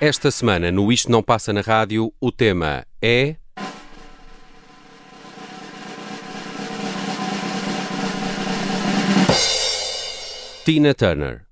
Esta semana, no Isto Não Passa na Rádio, o tema é. Tina Turner.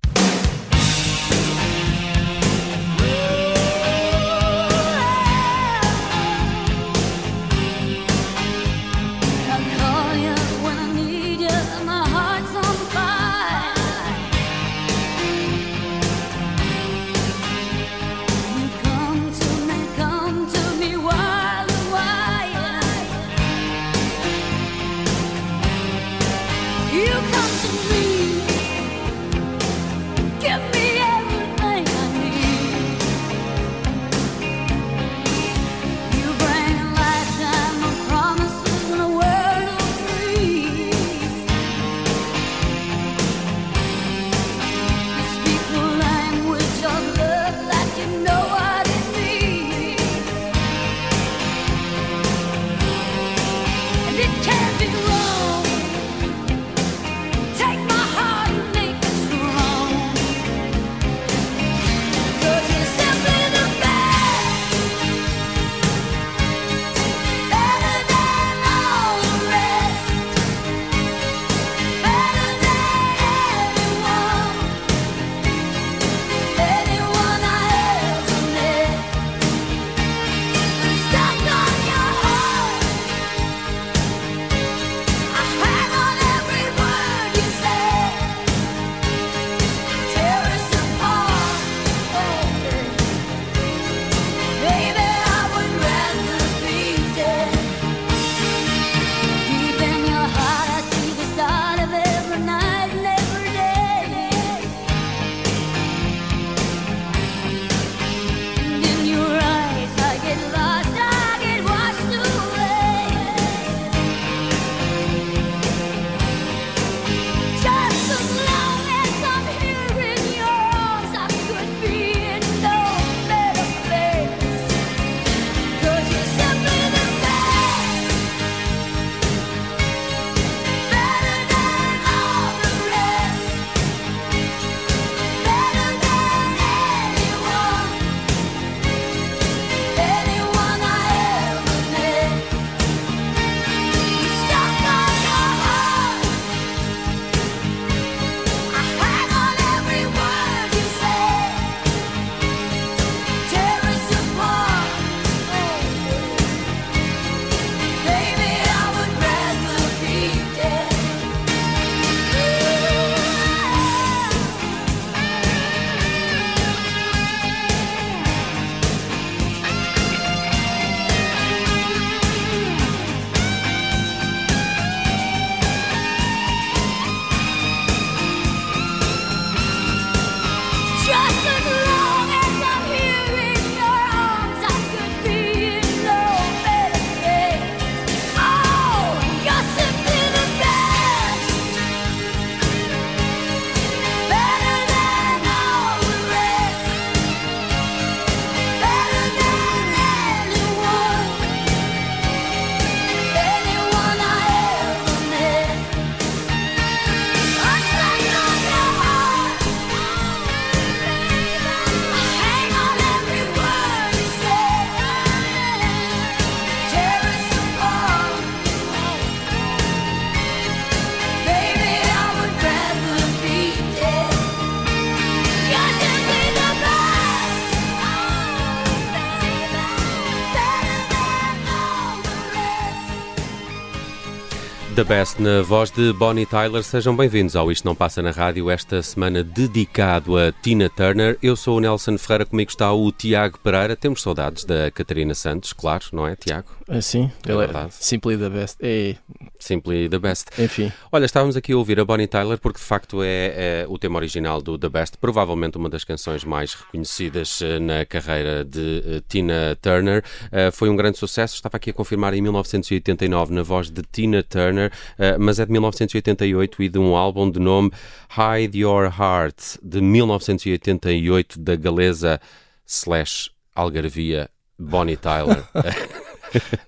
Best na voz de Bonnie Tyler. Sejam bem-vindos ao Isto Não Passa na Rádio, esta semana dedicado a Tina Turner. Eu sou o Nelson Ferreira, comigo está o Tiago Pereira. Temos saudades da Catarina Santos, claro, não é, Tiago? Ah, sim, é verdade. Simply the Best. É... Simply the Best. Enfim. Olha, estávamos aqui a ouvir a Bonnie Tyler porque de facto é, é o tema original do The Best, provavelmente uma das canções mais reconhecidas eh, na carreira de uh, Tina Turner. Uh, foi um grande sucesso, estava aqui a confirmar em 1989 na voz de Tina Turner. Eh, mas é de 1988 e de um álbum de nome Hide Your Heart, de 1988, da galesa slash algarvia Bonnie Tyler.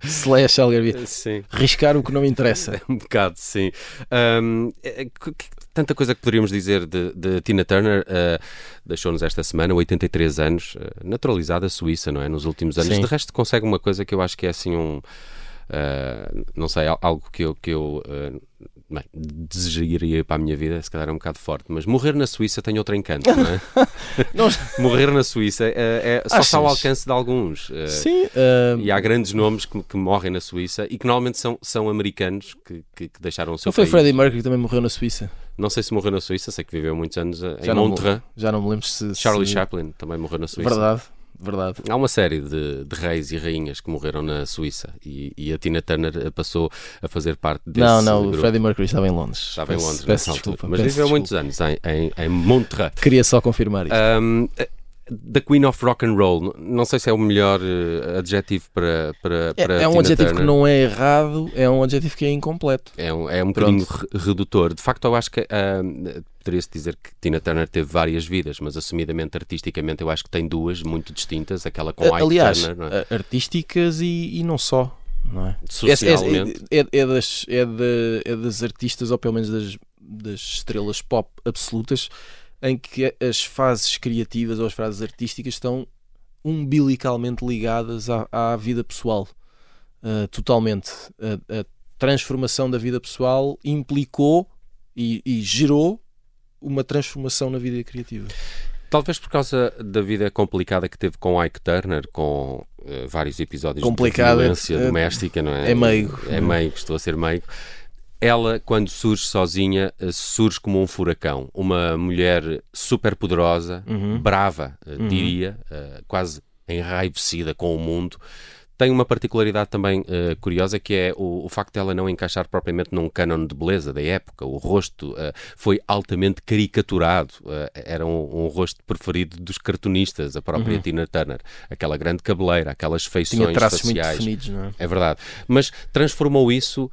Slash Algarvia. Sim. Riscar o que não interessa. um bocado, sim. Um, é, tanta coisa que poderíamos dizer de, de Tina Turner. Uh, Deixou-nos esta semana, 83 anos, naturalizada suíça, não é? Nos últimos anos. Sim. De resto, consegue uma coisa que eu acho que é assim um. Uh, não sei, algo que eu, que eu uh, bem, desejaria para a minha vida, se calhar é um bocado forte, mas morrer na Suíça tem outro encanto, não é? morrer na Suíça é, é só está ao alcance de alguns. Uh, Sim. E há grandes nomes que, que, morrem na Suíça e que normalmente são, são americanos que, que, que deixaram o seu Não foi Freddie Mercury que também morreu na Suíça? Não sei se morreu na Suíça, sei que viveu muitos anos já em Montreux. Já não me lembro se... Charlie se... Chaplin também morreu na Suíça. Verdade verdade. Há uma série de, de, reis e rainhas que morreram na Suíça e, e, a Tina Turner passou a fazer parte desse Não, não, grupo. o Freddie Mercury estava em Londres. Estava peço, em Londres peço desculpa, mas viveu desculpa. muitos anos em, em, em Montreux. Queria só confirmar isso. Um, The Queen of Rock and Roll, não sei se é o melhor uh, adjetivo para, para, é, para é, um adjetivo Turner. que não é errado, é um adjetivo que é incompleto. É um, é um bocadinho redutor. De facto, eu acho que uh, poderia-se dizer que Tina Turner teve várias vidas, mas assumidamente artisticamente eu acho que tem duas muito distintas, aquela com Ike Aliás, Turner. É? artísticas e, e, não só. Não é? Socialmente. É, é, é, das, é, de, é das artistas, ou pelo menos das, das estrelas pop absolutas, em que as fases criativas ou as fases artísticas estão umbilicalmente ligadas à, à vida pessoal. Uh, totalmente. A, a, transformação da vida pessoal implicou e, e, gerou uma transformação na vida criativa. Talvez por causa da vida complicada que teve com Ike Turner, com uh, vários episódios Complicada, de violência é, doméstica, não é? É meio. É meio, estou a ser meio ela, quando surge sozinha, eh, surge como um furacão. Uma mulher super poderosa, uhum. brava, uhum. diria, uh, quase enraivecida com o mundo. Tem uma particularidade também uh, curiosa que é o, o, facto de ela não encaixar propriamente num canon de beleza da época. O rosto uh, foi altamente caricaturado. era um, um, rosto preferido dos cartunistas, a própria uhum. Tina Turner. Aquela grande cabeleira, aquelas feições Tinha traços faciais. Muito definidos, não é? é verdade. Mas transformou isso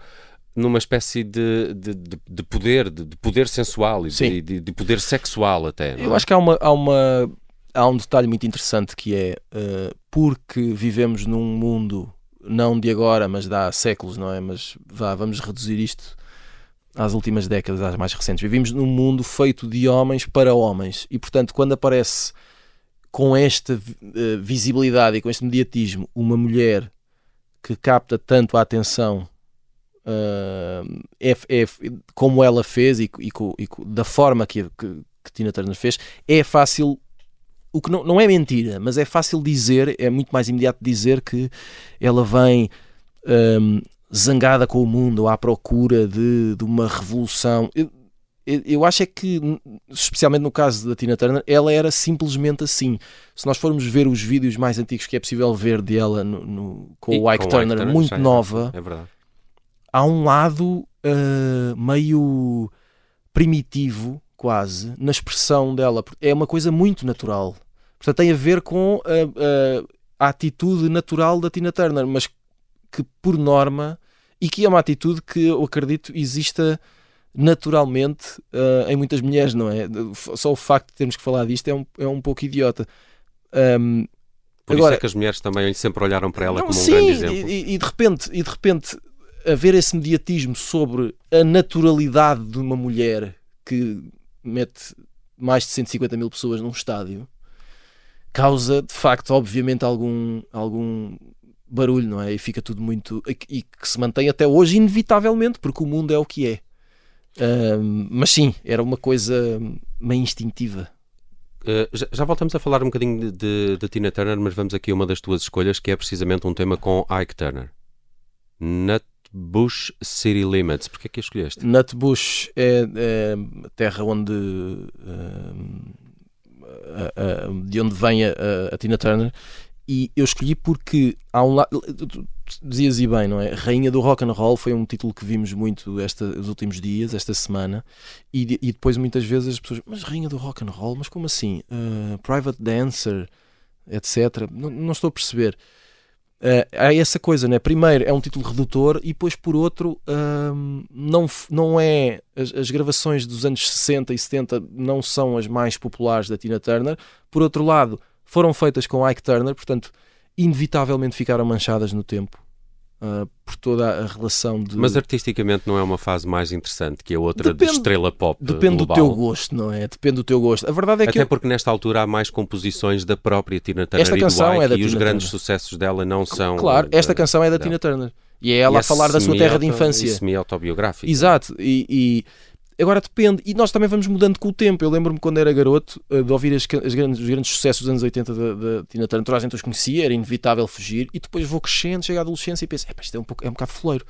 numa espécie de, de, de poder, de, poder sensual e de, de, poder sexual até. Eu é? acho que há uma, há uma há um detalhe muito interessante que é uh, porque vivemos num mundo não de agora, mas de há séculos, não é? Mas vá, vamos reduzir isto às últimas décadas, às mais recentes. Vivemos num mundo feito de homens para homens e, portanto, quando aparece com esta uh, visibilidade e com este mediatismo uma mulher que capta tanto a atenção uh, é, é, como ela fez e, e, e da forma que, que, que, Tina Turner fez, é fácil. O que não, não é mentira, mas é fácil dizer, é muito mais imediato dizer que ela vem um, zangada com o mundo à procura de, de uma revolução. Eu, eu acho é que, especialmente no caso da Tina Turner, ela era simplesmente assim. Se nós formos ver os vídeos mais antigos que é possível ver dela no, no, com e o Ike Turner, Turner, muito nova, é verdade há um lado uh, meio primitivo, quase, na expressão dela. É uma coisa muito natural. Portanto, tem a ver com a, a, a atitude natural da Tina Turner, mas que, por norma, e que é uma atitude que eu acredito exista naturalmente uh, em muitas mulheres, não é? Só o facto de termos que falar disto é um, é um pouco idiota. Um, por agora, isso é que as mulheres também sempre olharam para ela não, como sim, um grande exemplo. E, e, de repente, e de repente haver esse mediatismo sobre a naturalidade de uma mulher que mete mais de 150 mil pessoas num estádio causa de facto, obviamente, algum, algum barulho, não é? E fica tudo muito. e que se mantém até hoje, inevitavelmente, porque o mundo é o que é. Uh, mas sim, era uma coisa meio instintiva. Uh, já, já, voltamos a falar um bocadinho de, de, de, Tina Turner, mas vamos aqui a uma das tuas escolhas, que é precisamente um tema com Ike Turner. Nat Bush City Limits. Porquê é que a escolheste? Nutbush é, é a terra onde de onde vem a, a, Tina Turner e eu escolhi porque há um lado dizias e bem, não é? Rainha do Rock and Roll foi um título que vimos muito esta, os últimos dias, esta semana, e, e depois muitas vezes as pessoas, mas Rainha do Rock and Roll, mas como assim? Uh, private Dancer, etc. Não, não estou a perceber. Uh, há essa coisa, né? primeiro é um título redutor e depois por outro uh, não, não é as, as, gravações dos anos 60 e 70 não são as mais populares da Tina Turner por outro lado foram feitas com Ike Turner portanto inevitavelmente ficaram manchadas no tempo Uh, por toda a relação de. Mas artisticamente não é uma fase mais interessante que a outra depende, de estrela pop. Depende global. do teu gosto, não é? Depende do teu gosto. A verdade é Até que. Até porque nesta altura há mais composições da própria Tina Turner esta canção e, é da e Tina os grandes Turner. sucessos dela não são. Claro, esta canção é da, da Tina Turner. E é ela e a falar da sua terra de infância. semi-autobiográfica. Exato. E, e, Agora depende, e nós também vamos mudando com o tempo. Eu lembro-me quando era garoto eh, de ouvir as, as grandes, os grandes sucessos dos anos 80 da Tina Turner, toda a gente os conhecia, era inevitável fugir, e depois vou crescendo, chego à adolescência e penso, isto é um, pouco, é um bocado foleiro.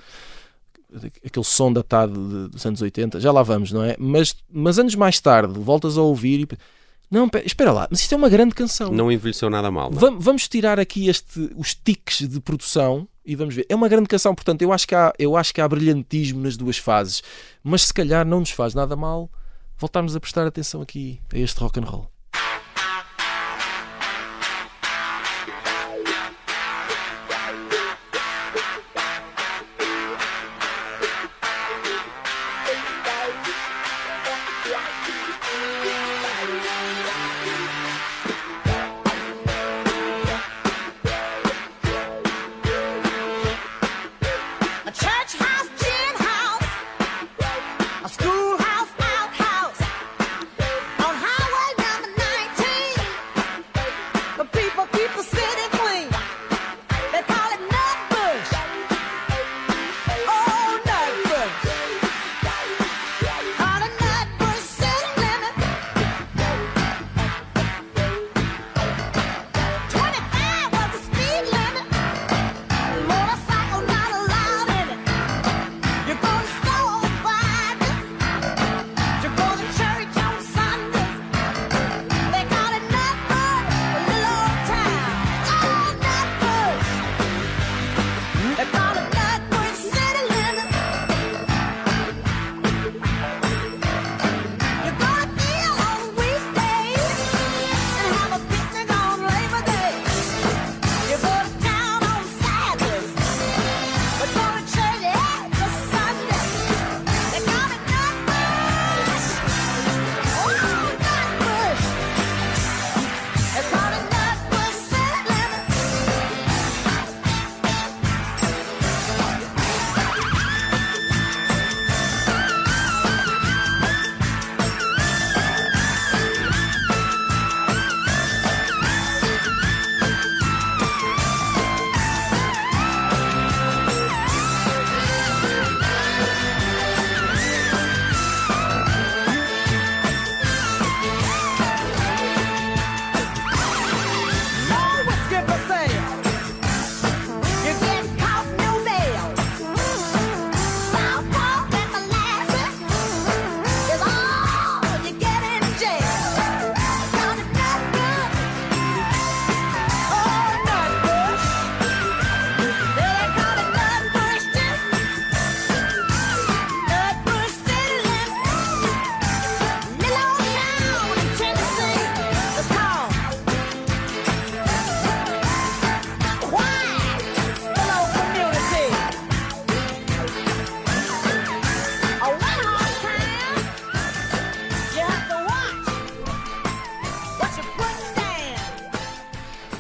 Aquele som datado dos anos 80, já lá vamos, não é? Mas, mas anos mais tarde, voltas a ouvir e não, espera lá, mas isto é uma grande canção. Não envelheceu nada mal. Vamos, vamos tirar aqui este, os tiques de produção e vamos ver. É uma grande canção, portanto, eu acho, que há, eu acho que há brilhantismo nas duas fases, mas se calhar não nos faz nada mal voltarmos a prestar atenção aqui a este rock and roll.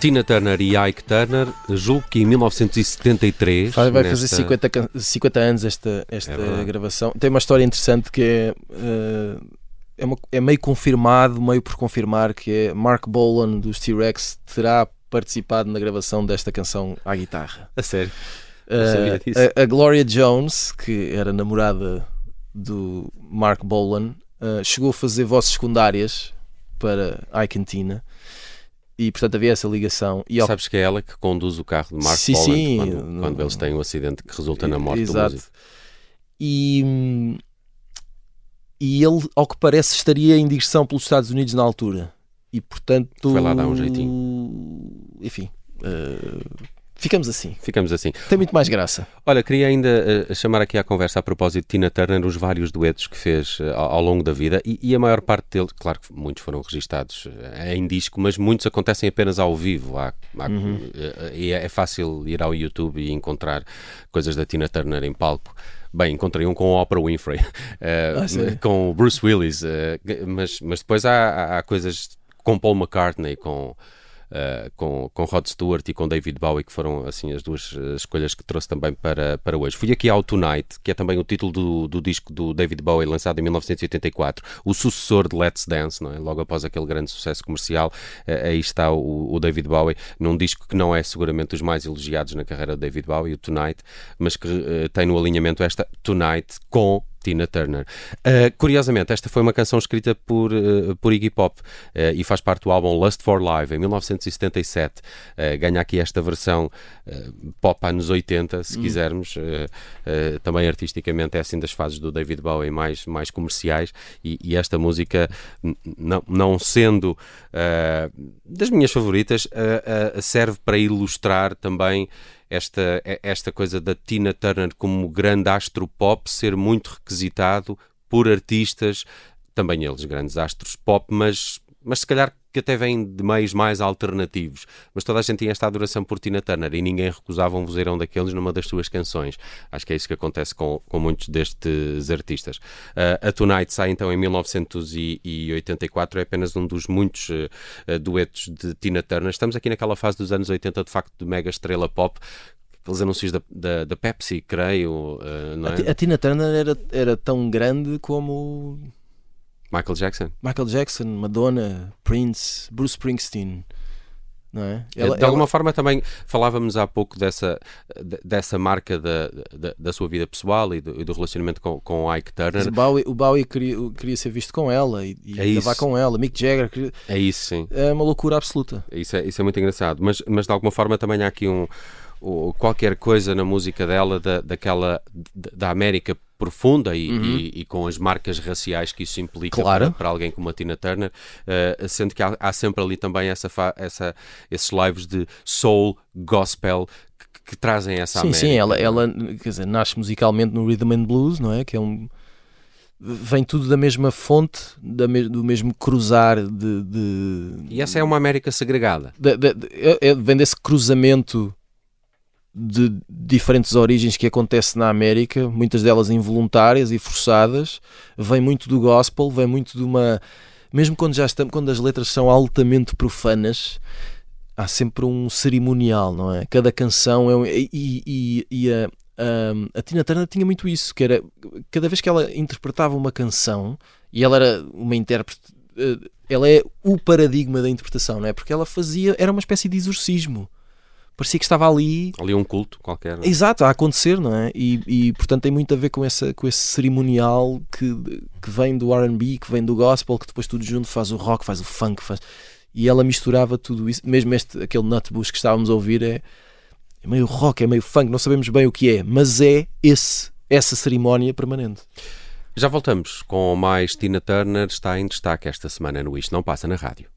Tina Turner e Ike Turner, julgo que em 1973. Vai, vai nesta... fazer 50, 50 anos esta, esta é gravação. Tem uma história interessante que é. Uh, é, uma, é, meio confirmado, meio por confirmar, que é Mark Bolan dos T-Rex terá participado na gravação desta canção à guitarra. A sério? Uh, a, a, Gloria Jones, que era namorada do Mark Bolan, uh, chegou a fazer vozes secundárias para Ike and Tina e portanto havia essa ligação. E ao... Sabes que é ela que conduz o carro de Mark sim, Poland sim, quando, quando, eles têm um acidente que resulta na morte Exato. do músico. E, e ele, ao que parece, estaria em digressão pelos Estados Unidos na altura. E portanto. Foi lá dar um jeitinho. Enfim. Uh Ficamos assim. Ficamos assim. Tem muito mais graça. Olha, queria ainda uh, chamar aqui à conversa a propósito de Tina Turner, os vários duetos que fez uh, ao, longo da vida e, e, a maior parte deles, claro que muitos foram registados uh, em disco, mas muitos acontecem apenas ao vivo. Há, há, uhum. e é, é fácil ir ao YouTube e encontrar coisas da Tina Turner em palco. Bem, encontrei um com Oprah Winfrey, ah, com o Bruce Willis, mas, mas depois há, há coisas com Paul McCartney, com uh, com, com Rod Stewart e com David Bowie, que foram assim as duas escolhas que trouxe também para, para hoje. Fui aqui ao Tonight, que é também o título do, do disco do David Bowie, lançado em 1984, o sucessor de Let's Dance, não é? logo após aquele grande sucesso comercial. Uh, aí está o, o, David Bowie, num disco que não é seguramente os mais elogiados na carreira de David Bowie, o Tonight, mas que uh, tem no alinhamento esta Tonight com Tina Turner. Uh, curiosamente, esta foi uma canção escrita por, uh, por Iggy Pop uh, e faz parte do álbum Lust for Live, em 1977. ganha aqui esta versão pop anos 80, se hum. quisermos. também artisticamente é assim das fases do David Bowie mais, mais comerciais e, e esta música, não, não sendo das minhas favoritas, serve para ilustrar também esta, esta coisa da Tina Turner como grande astro pop ser muito requisitado por artistas, também eles grandes astros pop, mas, mas se calhar que até vêm de meios mais alternativos. Mas toda a gente tinha esta adoração por Tina Turner e ninguém recusava um vozeirão daqueles numa das suas canções. Acho que é isso que acontece com, com muitos destes artistas. Uh, a Tonight sai então em 1984, é apenas um dos muitos uh, duetos de Tina Turner. Estamos aqui naquela fase dos anos 80 de facto de mega estrela pop aqueles anúncios da, da, da Pepsi, creio. Uh, é? a, Tina Turner era, era tão grande como Michael Jackson. Michael Jackson, Madonna, Prince, Bruce Springsteen. Não é? Ela, de alguma ela... forma também falávamos há pouco dessa, dessa marca da, da, da sua vida pessoal e do, e do relacionamento com, com Ike Turner. o Bowie, o Bowie queria, queria ser visto com ela e, e é gravar com ela. Mick Jagger. Queria... É isso, sim. É uma loucura absoluta. Isso é, isso é muito engraçado. Mas, mas de alguma forma também há aqui um, qualquer coisa na música dela da, daquela da América profunda e, uhum. e, e, com as marcas raciais que isso implica claro. para, para, alguém como a Tina Turner, uh, sendo que há, há, sempre ali também essa, essa, esses lives de soul, gospel que, que trazem essa sim, América. Sim, ela, ela quer dizer, nasce musicalmente no Rhythm and Blues, não é? Que é um vem tudo da mesma fonte, da me, do mesmo cruzar de, de, E essa é uma América segregada. De, de, é, é, vem desse cruzamento de diferentes origens que acontece na América, muitas delas involuntárias e forçadas, vem muito do gospel, vem muito de uma. Mesmo quando já estamos, quando as letras são altamente profanas, há sempre um cerimonial, não é? Cada canção é um, e, e, e a, a, a, Tina Turner tinha muito isso, que era cada vez que ela interpretava uma canção e ela era uma intérprete, eh, ela é o paradigma da interpretação, não é? Porque ela fazia, era uma espécie de exorcismo parecia que estava ali. Ali um culto qualquer. É? Exato, a acontecer, não é? E, e, portanto tem muito a ver com, essa, com esse cerimonial que, que vem do RB, que vem do gospel, que depois tudo junto faz o rock, faz o funk, faz. E ela misturava tudo isso, mesmo este, aquele Nutbush que estávamos a ouvir é, é meio rock, é meio funk, não sabemos bem o que é, mas é esse, essa cerimónia permanente. Já voltamos com mais Tina Turner, está em destaque esta semana no Isto Não Passa na Rádio.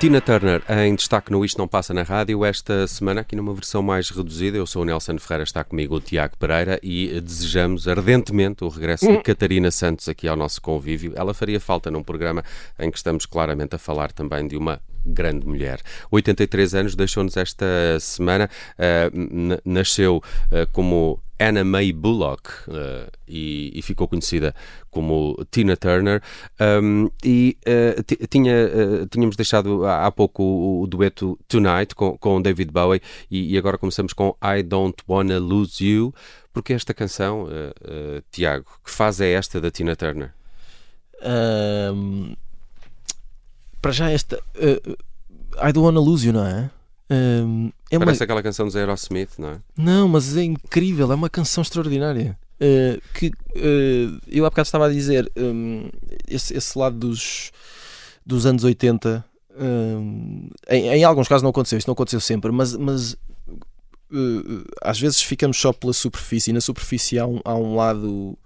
Tina Turner em destaque no Isto Não Passa na Rádio esta semana, aqui numa versão mais reduzida. Eu sou o Nelson Ferreira, está comigo o Tiago Pereira e desejamos ardentemente o regresso de Catarina Santos aqui ao nosso convívio. Ela faria falta num programa em que estamos claramente a falar também de uma grande mulher. 83 anos, deixou-nos esta semana, uh, nasceu uh, como Anna May Bullock uh, e, e, ficou conhecida como Tina Turner um, e uh, tinha, uh, tínhamos deixado há, há pouco o, o, dueto Tonight com, com David Bowie e, e, agora começamos com I Don't Wanna Lose You porque esta canção, Tiago, que faz é esta da Tina Turner? Um, para já esta I Don't Wanna Lose You, não é? Um, é Parece uma... aquela canção dos Aerosmith, não é? Não, mas é incrível, é uma canção extraordinária. Uh, que uh, eu há bocado estava a dizer, um, esse, esse, lado dos, dos anos 80, um, em, em, alguns casos não aconteceu, isso não aconteceu sempre, mas, mas uh, às vezes ficamos só pela superfície, e na superfície há um, há um lado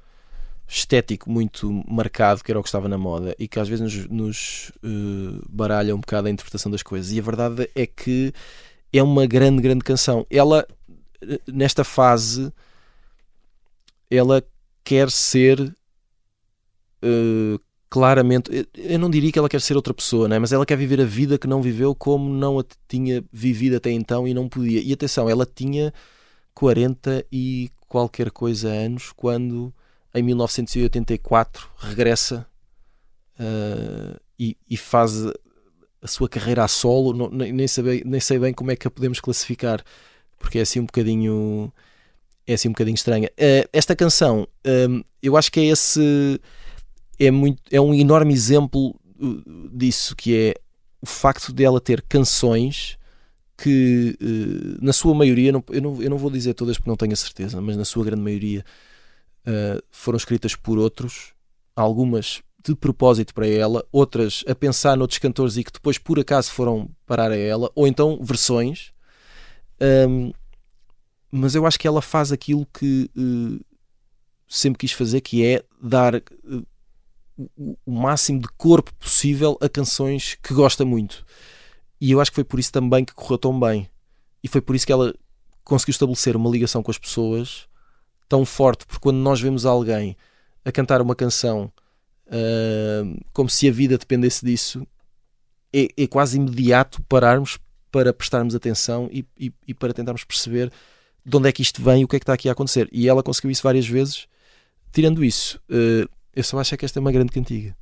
estético muito marcado, que era o que estava na moda, e que às vezes nos, nos uh, baralha um bocado a interpretação das coisas. E a verdade é que é uma grande, grande canção. Ela, eh, nesta fase, ela quer ser uh, claramente. Eu não diria que ela quer ser outra pessoa, né? mas ela quer viver a vida que não viveu como não a tinha vivido até então e não podia. E atenção, ela tinha 40 e qualquer coisa anos quando em 1984 regressa uh, e, e, faz a sua carreira a solo. Não, nem, sei, nem sei bem como é que a podemos classificar, porque é assim um bocadinho é assim um bocadinho estranha. Uh, esta canção, um, eu acho que é esse é muito é um enorme exemplo uh, disso que é o facto de ela ter canções que uh, na sua maioria não, eu, não, eu não vou dizer todas porque não tenho a certeza, mas na sua grande maioria uh, foram escritas por outros, algumas de propósito para ela, outras a pensar noutros cantores e que depois por acaso foram parar a ela, ou então versões. Um, mas eu acho que ela faz aquilo que uh, sempre quis fazer, que é dar uh, o máximo de corpo possível a canções que gosta muito. E eu acho que foi por isso também que correu tão bem. E foi por isso que ela conseguiu estabelecer uma ligação com as pessoas tão forte, porque quando nós vemos alguém a cantar uma canção como se a vida dependesse disso, é, é, quase imediato pararmos para prestarmos atenção e, e, e, para tentarmos perceber de onde é que isto vem e o que é que está aqui a acontecer. E ela conseguiu isso várias vezes. Tirando isso, uh, eu só acho que esta é uma grande cantiga.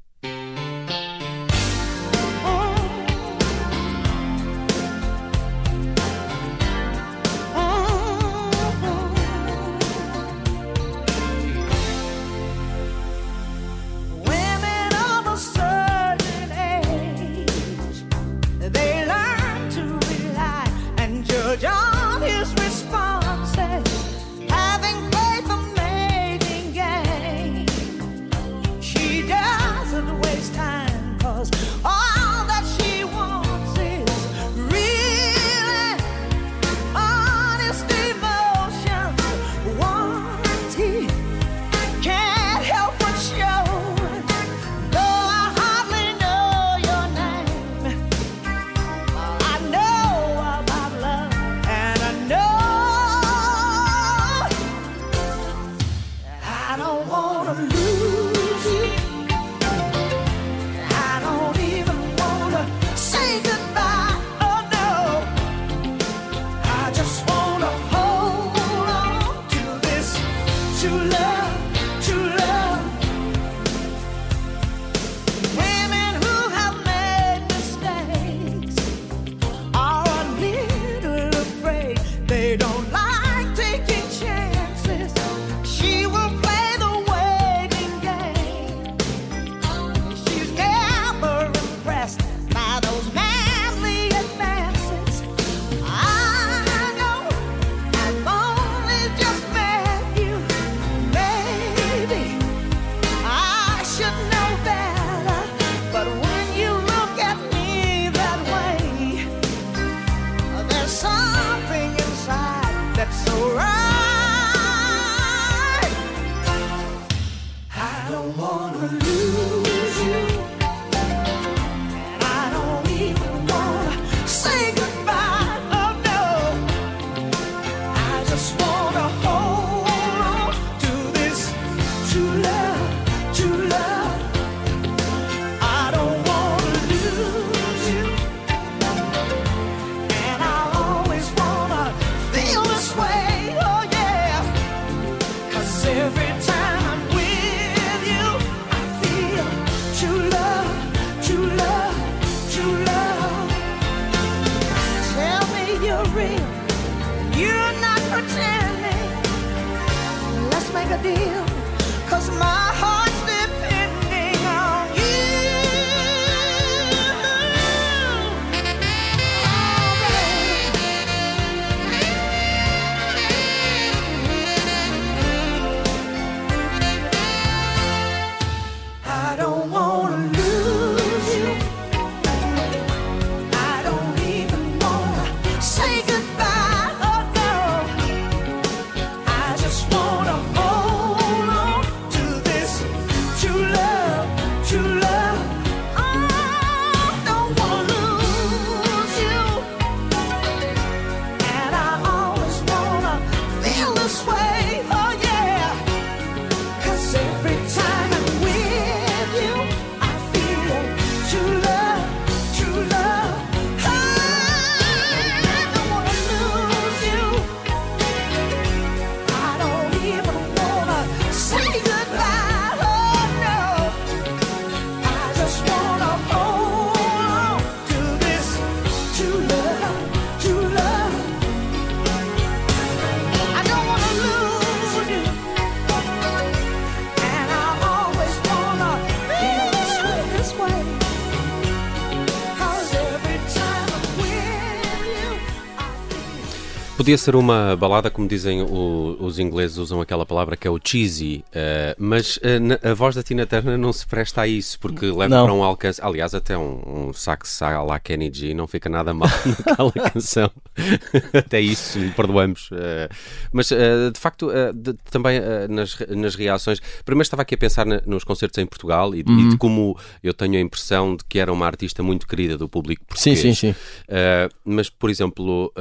Podia ser uma balada, como dizem o- os ingleses, usam aquela palavra que é o cheesy, eh, mas eh, na- a voz da Tina Turner não se presta a isso, porque leva Não. para um alcance. Aliás, até um, um sax lá Kenny G não fica nada mal naquela canção. até isso lhe perdoamos. eh. mas de facto, de- também nas, nas reações. Primeiro estava aqui a pensar na- nos concertos em Portugal e, e de como eu tenho a impressão de que era uma artista muito querida do público Sim, português. sim, sim. Uh, mas, por exemplo,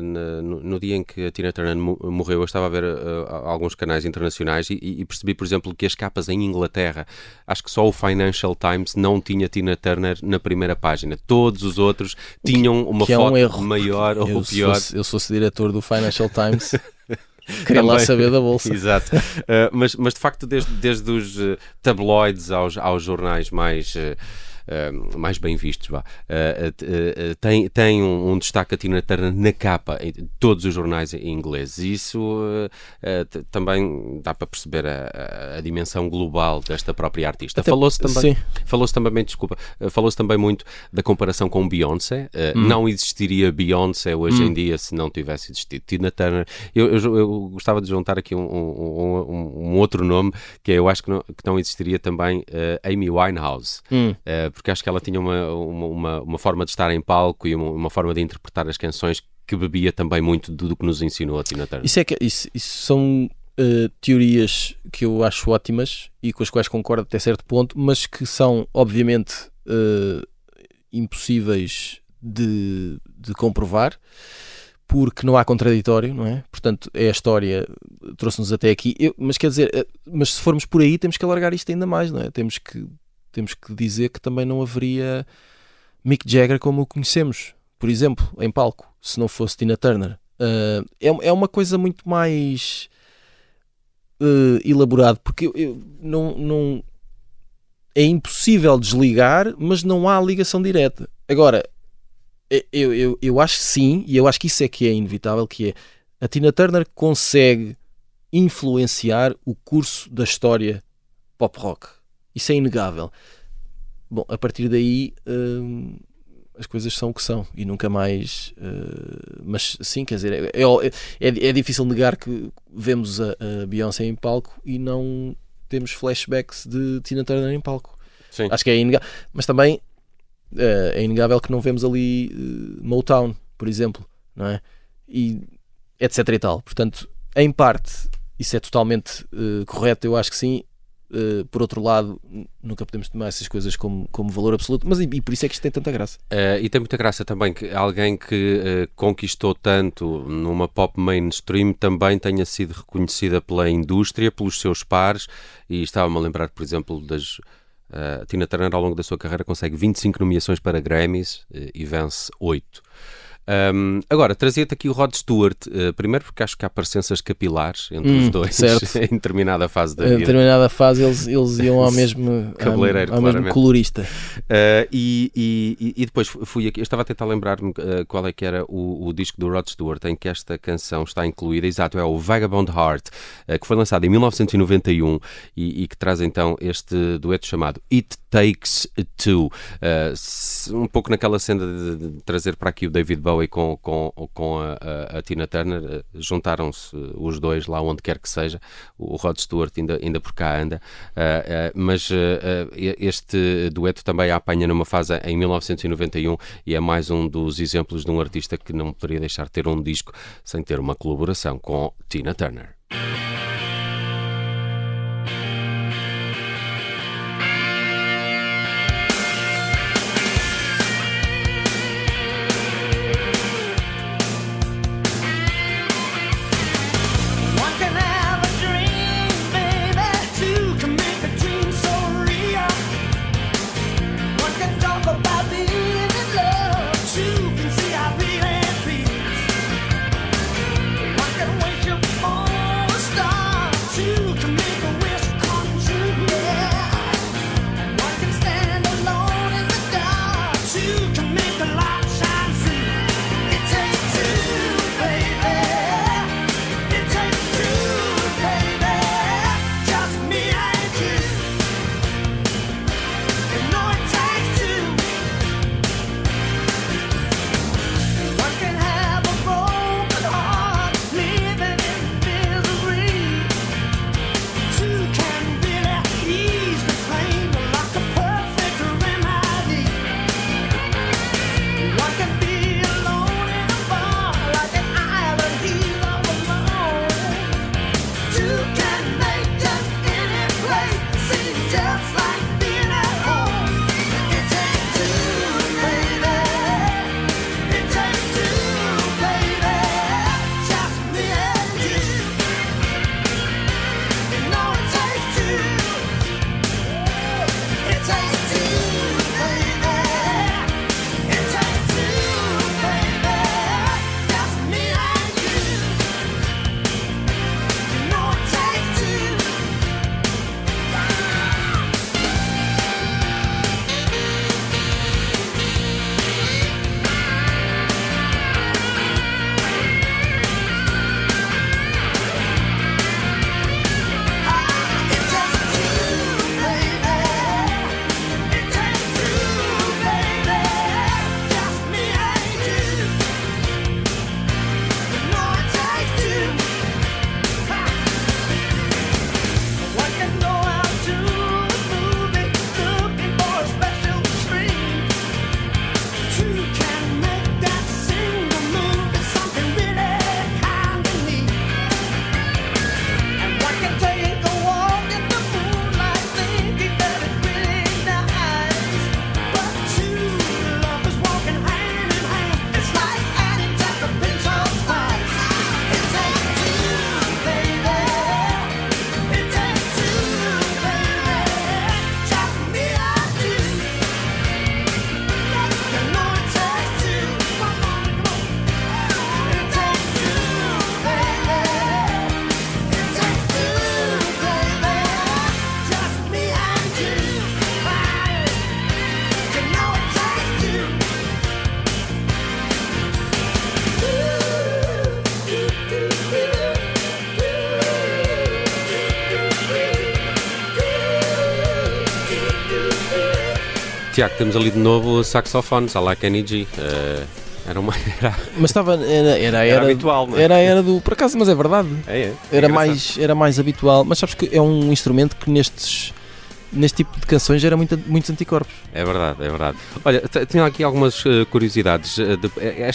no, no dia em que a Tina Turner mo- morreu, eu estava a ver uh, alguns canais internacionais e, e percebi, por exemplo, que as capas em Inglaterra, acho que só o Financial Times não tinha Tina Turner na primeira página. Todos os outros tinham uma que é um foto maior Eu, ou se pior. fosse, eu se fosse diretor do Financial Times, queria lá Também. saber da bolsa. Exato. Uh, mas, mas de facto, desde, desde os uh, tabloides aos, aos jornais mais. uh, uh, mais bem vistos, vá. Uh, tem, tem um, um destaque a Tina Turner na capa em todos os jornais em inglês. E isso também dá para perceber a, a- dimensão global desta própria artista. Falou-se também, sim. falou-se também, desculpa, falou-se também muito da comparação com Beyoncé. Hum. Não existiria Beyoncé hoje em dia se não tivesse existido Tina Turner. Eu, eu- eu gostava de juntar aqui um, um- um- outro nome que eu acho que não, que não existiria também uh, Amy Winehouse, Hum. Uh, porque acho que ela tinha uma, uma, uma, forma de estar em palco e uma, uma forma de interpretar as canções que bebia também muito do, do que nos ensinou a Tina Turner. Isso, é que, isso, isso são eh, teorias que eu acho ótimas e com as quais concordo até certo ponto, mas que são, obviamente, eh, impossíveis de, de comprovar porque não há contraditório, não é? Portanto, é a história trouxe-nos até aqui. Eu- mas quer dizer, eh, mas se formos por aí, temos que alargar isto ainda mais, não é? Temos que, temos que dizer que também não haveria Mick Jagger como o conhecemos, por exemplo, em palco, se não fosse Tina Turner. Uh, é, é uma coisa muito mais uh, elaborado, porque eu, eu não, não é impossível desligar, mas não há ligação direta. Agora, e- eu, eu, eu acho que sim, e eu acho que isso é que é inevitável, que é a Tina Turner consegue influenciar o curso da história pop rock. Isso é inegável. Bom, a partir daí hum, as coisas são o que são e nunca mais. uh, mas sim, quer dizer, é, é, é difícil negar que vemos a, a Beyoncé em palco e não temos flashbacks de Tina Turner em palco. Sim. Acho que é inegável. Mas também uh, é inegável que não vemos ali uh, Motown, por exemplo, não é? E etc e tal. Portanto, em parte, isso é totalmente eh, correto, eu acho que sim. Eh, por outro lado, nunca podemos tomar essas coisas como, como valor absoluto, mas e, e por isso é que isto tem tanta graça. Eh, e tem muita graça também que alguém que eh, conquistou tanto numa pop mainstream também tenha sido reconhecida pela indústria, pelos seus pares, e estava-me a lembrar, por exemplo, das. Tina Turner, ao longo da sua carreira, consegue 25 nomeações para Grammys e vence 8. Ahm, agora, trazia-te aqui o Rod Stewart, eh, primeiro porque acho que há parecenças capilares entre os Hum, dois certo. em determinada fase da Em vida. determinada fase, eles, eles iam ao mesmo, ao, ao mesmo colorista. Uh, e, e- e- depois fui aqui, eu estava a tentar lembrar-me uh, qual é que era o, o disco do Rod Stewart em que esta canção está incluída, exato, é o Vagabond Heart, uh, que foi lançado em 1991 e, e que traz então este dueto chamado It Takes Two, Uh, um pouco naquela cena de, trazer para aqui o David Bowie com, com, com a, a- a Tina Turner, uh, juntaram-se uh, os dois lá onde quer que seja, o Rod Stewart ainda, ainda por cá anda, Uh, uh, mas este dueto também a apanha numa fase em 1991 e é mais um dos exemplos de um artista que não poderia deixar de ter um disco sem ter uma colaboração com Tina Turner. Tiago, temos ali de novo saxofones, à la Kenny G. Eh, era uma. Era, Mas estava. Era, era, a Era era, habitual, não é? Era a era do. Por acaso, mas é verdade. é, é. Era Engraçado. mais, era mais habitual. Mas sabes que é um instrumento que nestes. neste tipo de canções gera muito, muitos anticorpos. É verdade, é verdade. Olha, tenho aqui algumas eh, curiosidades. Eh, de-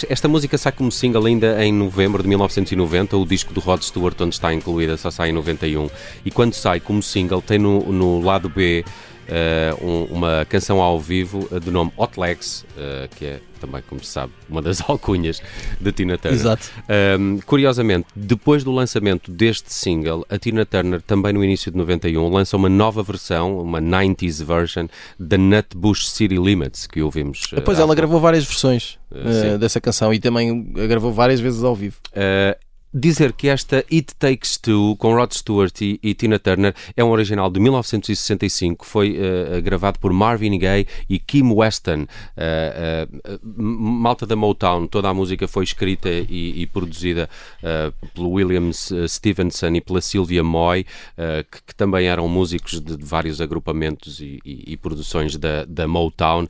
esta música sai como single ainda em novembro de 1990. O disco do Rod Stewart, onde está incluída, só sai em 91. E quando sai como single, tem no, no lado B eh, um- uma canção ao vivo eh, do nome Hot Legs, eh, que é também, como se sabe, uma das alcunhas de Tina Turner. Exato. Um, curiosamente, depois do lançamento deste single, a Tina Turner, também no início de 91, lança uma nova versão, uma 90s version, da Nutbush City Limits, que ouvimos. uh, Depois ela pouco. gravou várias versões sim. dessa canção e também a gravou várias vezes ao vivo. Uh, dizer que esta It Takes Two, com Rod Stewart e, e Tina Turner, é um original de 1965, foi uh, gravado por Marvin Gaye e Kim Weston, uh, uh, malta da Motown. Toda a música foi escrita e, e produzida pelo Williams Stevenson e pela Sylvia Moy, que, que também eram músicos de, de vários agrupamentos e, e- produções da, da Motown.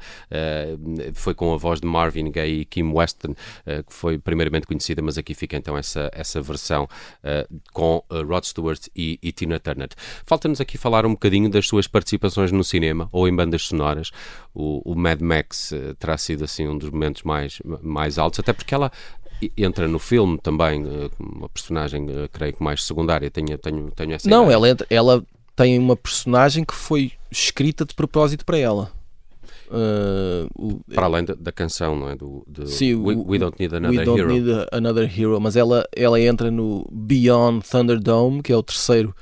Foi com a voz de Marvin Gaye e Kim Weston, que foi primeiramente conhecida, mas aqui fica então essa, essa versão uh, com uh, Rod Stewart e, e Tina Turner. Falta-nos aqui falar um bocadinho das suas participações no cinema ou em bandas sonoras. O, o Mad Max uh, terá sido assim um dos momentos mais, mais altos, até porque ela entra no filme também, uma personagem, creio que mais secundária. Tenho, tenho, tenho essa Não, ideia. ela, entra- ela tem uma personagem que foi escrita de propósito para ela. O- Para além da, da canção, não é? Do, do Sim, We, We Don't Need Another We Don't Hero. Need Another Hero, mas ela, ela entra no Beyond Thunderdome, que é o terceiro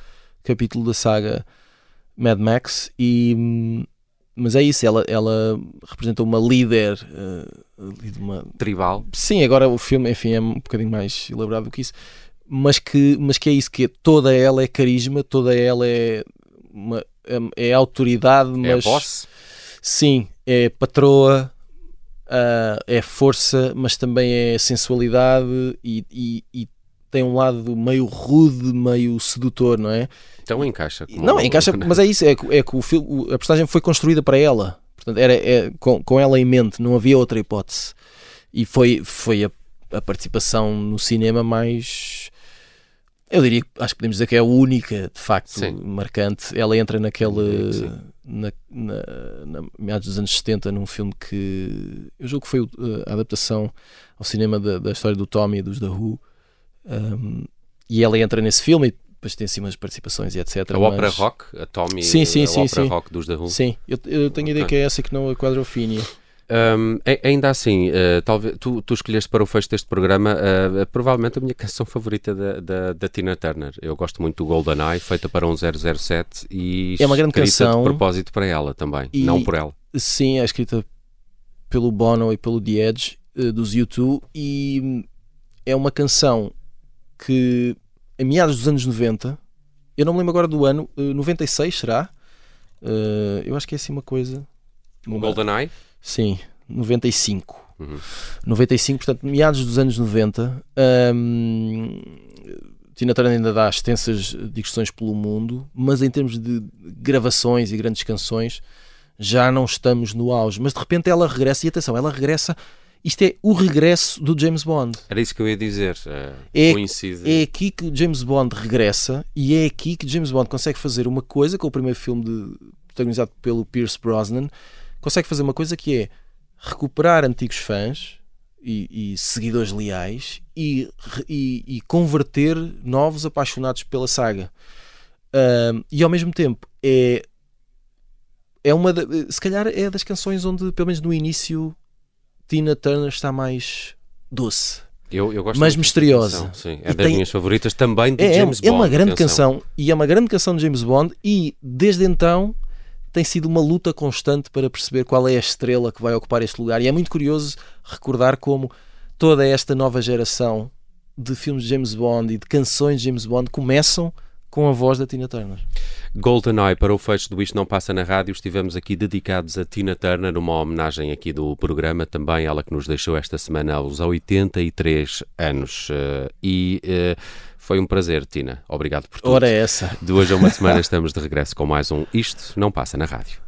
capítulo da saga Mad Max, e, mas é isso, ela, ela representa uma líder, de uma, Tribal. Sim, agora o filme, enfim, é um bocadinho mais elaborado do que isso, mas que, mas que é isso, que é, toda ela é carisma, toda ela é, uma, é, é autoridade, É mas boss. sim, é patroa, ah, é força, mas também é sensualidade e, e- e tem um lado meio rude, meio sedutor, não é? Então encaixa. como Não, encaixa, mas é isso, é que, é que o filme, a personagem foi construída para ela. Portanto, era, é, com, com ela em mente, não havia outra hipótese. E foi, foi a, a participação no cinema mais. Eu diria, que- acho que podemos dizer que é a única, de facto, Sim. marcante. Ela entra naquele. Sim. Na, na, na meados dos anos 70, num filme que. Eu julgo que foi o- a adaptação ao cinema da, da história do Tommy e dos The Who. Um, e ela entra nesse filme e depois tem assim umas participações e etc. A ópera mas- rock, a Tommy, Sim, sim, a sim, ópera sim. rock dos The Who. Sim, eu, eu tenho a ideia que é essa que não a quadrofínia. Um, a- ainda assim, uh, talvez tu, tu escolheste para o fecho deste programa uh, provavelmente a minha canção favorita da, da, da Tina Turner. Eu gosto muito do GoldenEye, feita para um 007 e É uma grande canção. de propósito para ela também, E- não por ela. Sim, é escrita pelo Bono e pelo The Edge eh, dos U2 e é uma canção que em meados dos anos 90, eu não me lembro agora do ano, eh, 96 será? Eh, eu acho que é assim uma coisa. O GoldenEye? Sim, 95. Uhum. 95, portanto, meados dos anos 90. hum, Tina Turner ainda dá extensas digressões pelo mundo, mas em termos de gravações e grandes canções, já não estamos no auge. Mas de repente ela regressa, e atenção, ela regressa. Isto é o regresso do James Bond. Era isso que eu ia dizer. uh, É- coincide. É aqui que James Bond regressa e é aqui que James Bond consegue fazer uma coisa com o primeiro filme de- protagonizado pelo Pierce Brosnan, consegue fazer uma coisa que é recuperar antigos fãs e, e seguidores leais e, e- e converter novos apaixonados pela saga. E ao mesmo tempo é é uma da- se calhar é das canções onde pelo menos no início Tina Turner está mais doce Eu, eu gosto mas misteriosa. canção, Sim, é E das tem- minhas favoritas também de é, é- James é Bond. uma grande atenção. canção e é uma grande canção de James Bond e desde então tem sido uma luta constante para perceber qual é a estrela que vai ocupar este lugar e é muito curioso recordar como toda esta nova geração de filmes de James Bond e de canções de James Bond começam com a voz da Tina Turner. GoldenEye para o fecho do Isto Não Passa na Rádio. Estivemos aqui dedicados a Tina Turner, uma homenagem aqui do programa, também ela que nos deixou esta semana aos 83 anos. Eh, e eh, foi um prazer, Tina. Obrigado por tudo. Ora é essa. De hoje a uma semana estamos de regresso com mais um Isto Não Passa na Rádio.